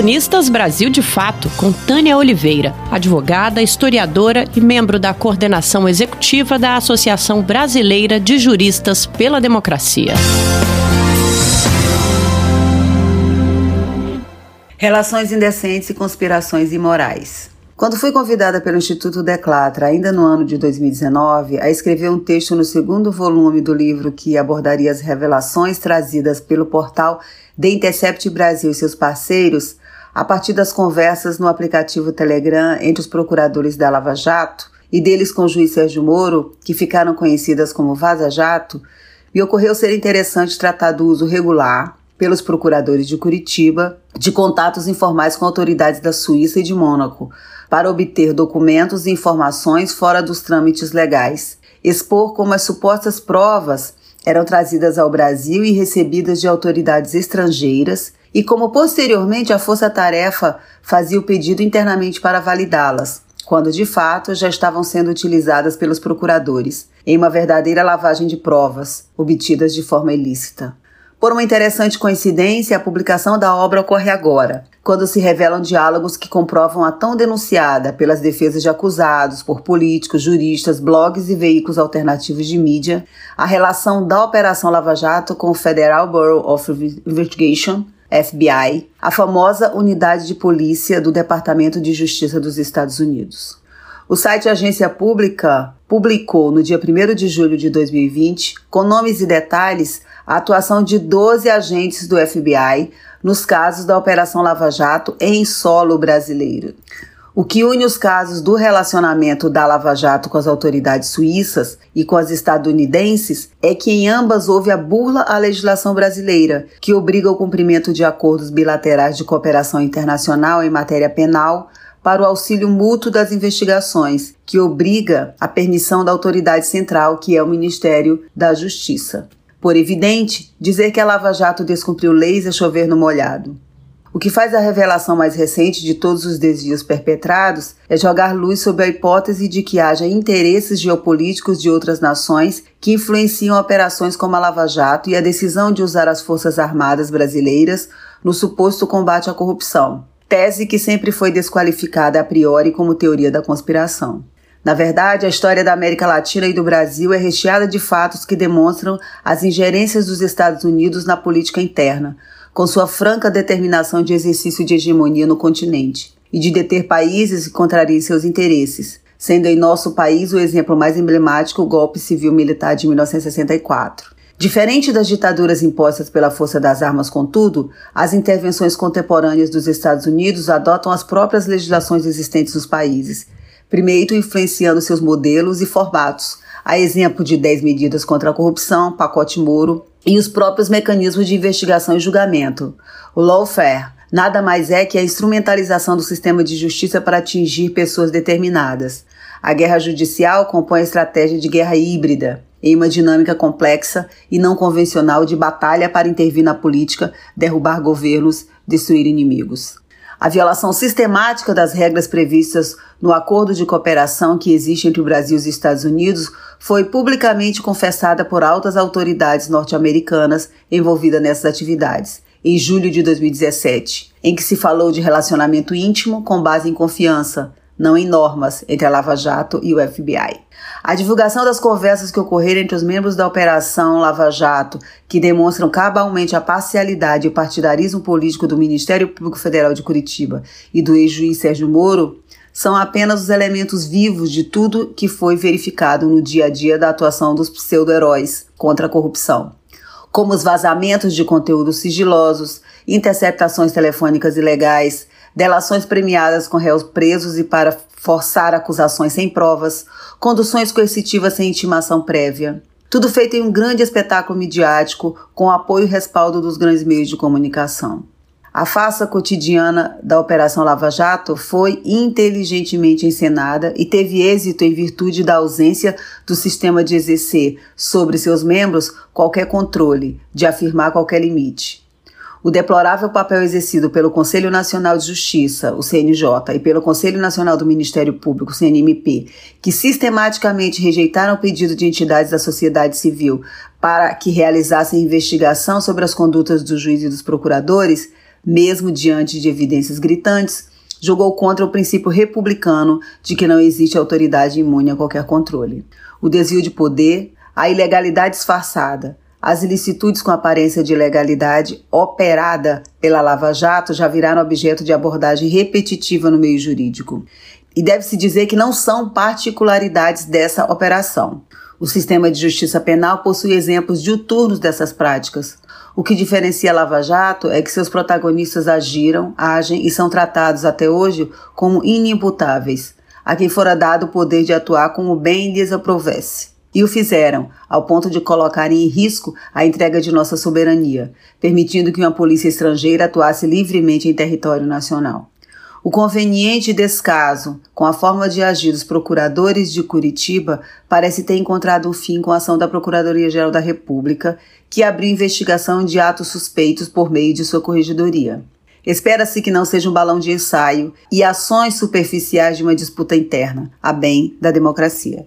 Colunistas Brasil de Fato, com Tânia Oliveira, advogada, historiadora e membro da coordenação executiva da Associação Brasileira de Juristas pela Democracia. Relações indecentes e conspirações imorais. Quando fui convidada pelo Instituto Declatra, ainda no ano de 2019, a escrever um texto no segundo volume do livro que abordaria as revelações trazidas pelo portal The Intercept Brasil e seus parceiros, a partir das conversas no aplicativo Telegram entre os procuradores da Lava Jato e deles com o juiz Sérgio Moro, que ficaram conhecidas como Vaza Jato, me ocorreu ser interessante tratar do uso regular, pelos procuradores de Curitiba, de contatos informais com autoridades da Suíça e de Mônaco, para obter documentos e informações fora dos trâmites legais, expor como as supostas provas eram trazidas ao Brasil e recebidas de autoridades estrangeiras e como posteriormente a força-tarefa fazia o pedido internamente para validá-las, quando de fato já estavam sendo utilizadas pelos procuradores, em uma verdadeira lavagem de provas, obtidas de forma ilícita. Por uma interessante coincidência, a publicação da obra ocorre agora, quando se revelam diálogos que comprovam a tão denunciada pelas defesas de acusados, por políticos, juristas, blogs e veículos alternativos de mídia, a relação da Operação Lava Jato com o Federal Bureau of Investigation, FBI, a famosa unidade de polícia do Departamento de Justiça dos Estados Unidos. O site Agência Pública publicou no dia 1 de julho de 2020, com nomes e detalhes, a atuação de 12 agentes do FBI nos casos da Operação Lava Jato em solo brasileiro. O que une os casos do relacionamento da Lava Jato com as autoridades suíças e com as estadunidenses é que em ambas houve a burla à legislação brasileira, que obriga o cumprimento de acordos bilaterais de cooperação internacional em matéria penal para o auxílio mútuo das investigações, que obriga a permissão da autoridade central, que é o Ministério da Justiça. Por evidente, dizer que a Lava Jato descumpriu leis é chover no molhado. O que faz a revelação mais recente de todos os desvios perpetrados é jogar luz sobre a hipótese de que haja interesses geopolíticos de outras nações que influenciam operações como a Lava Jato e a decisão de usar as Forças Armadas brasileiras no suposto combate à corrupção, tese que sempre foi desqualificada a priori como teoria da conspiração. Na verdade, a história da América Latina e do Brasil é recheada de fatos que demonstram as ingerências dos Estados Unidos na política interna, com sua franca determinação de exercício de hegemonia no continente e de deter países que contrariem seus interesses, sendo em nosso país o exemplo mais emblemático o golpe civil-militar de 1964. Diferente das ditaduras impostas pela força das armas, contudo, as intervenções contemporâneas dos Estados Unidos adotam as próprias legislações existentes nos países primeiro influenciando seus modelos e formatos, a exemplo de 10 medidas contra a corrupção, pacote Moro e os próprios mecanismos de investigação e julgamento. O lawfare nada mais é que a instrumentalização do sistema de justiça para atingir pessoas determinadas. A guerra judicial compõe a estratégia de guerra híbrida, em uma dinâmica complexa e não convencional de batalha para intervir na política, derrubar governos, destruir inimigos. A violação sistemática das regras previstas no acordo de cooperação que existe entre o Brasil e os Estados Unidos foi publicamente confessada por altas autoridades norte-americanas envolvidas nessas atividades, em julho de 2017, em que se falou de relacionamento íntimo com base em confiança, não em normas, entre a Lava Jato e o FBI. A divulgação das conversas que ocorreram entre os membros da Operação Lava Jato, que demonstram cabalmente a parcialidade e o partidarismo político do Ministério Público Federal de Curitiba e do ex-juiz Sérgio Moro, são apenas os elementos vivos de tudo que foi verificado no dia a dia da atuação dos pseudo-heróis contra a corrupção, como os vazamentos de conteúdos sigilosos, interceptações telefônicas ilegais, delações premiadas com réus presos e para forçar acusações sem provas, conduções coercitivas sem intimação prévia. Tudo feito em um grande espetáculo midiático com apoio e respaldo dos grandes meios de comunicação. A farsa cotidiana da Operação Lava Jato foi inteligentemente encenada e teve êxito em virtude da ausência do sistema de exercer sobre seus membros qualquer controle, de afirmar qualquer limite. O deplorável papel exercido pelo Conselho Nacional de Justiça, o CNJ, e pelo Conselho Nacional do Ministério Público, CNMP, que sistematicamente rejeitaram o pedido de entidades da sociedade civil para que realizassem investigação sobre as condutas do juiz e dos procuradores, mesmo diante de evidências gritantes, jogou contra o princípio republicano de que não existe autoridade imune a qualquer controle. O desvio de poder, a ilegalidade disfarçada, as ilicitudes com aparência de ilegalidade operada pela Lava Jato já viraram objeto de abordagem repetitiva no meio jurídico. E deve-se dizer que não são particularidades dessa operação. O sistema de justiça penal possui exemplos diuturnos dessas práticas. O que diferencia a Lava Jato é que seus protagonistas agiram, agem e são tratados até hoje como inimputáveis, a quem fora dado o poder de atuar como bem lhes aprovesse. E o fizeram, ao ponto de colocarem em risco a entrega de nossa soberania, permitindo que uma polícia estrangeira atuasse livremente em território nacional. O conveniente descaso com a forma de agir dos procuradores de Curitiba parece ter encontrado um fim com a ação da Procuradoria-Geral da República, que abriu investigação de atos suspeitos por meio de sua corregedoria. Espera-se que não seja um balão de ensaio e ações superficiais de uma disputa interna, a bem da democracia.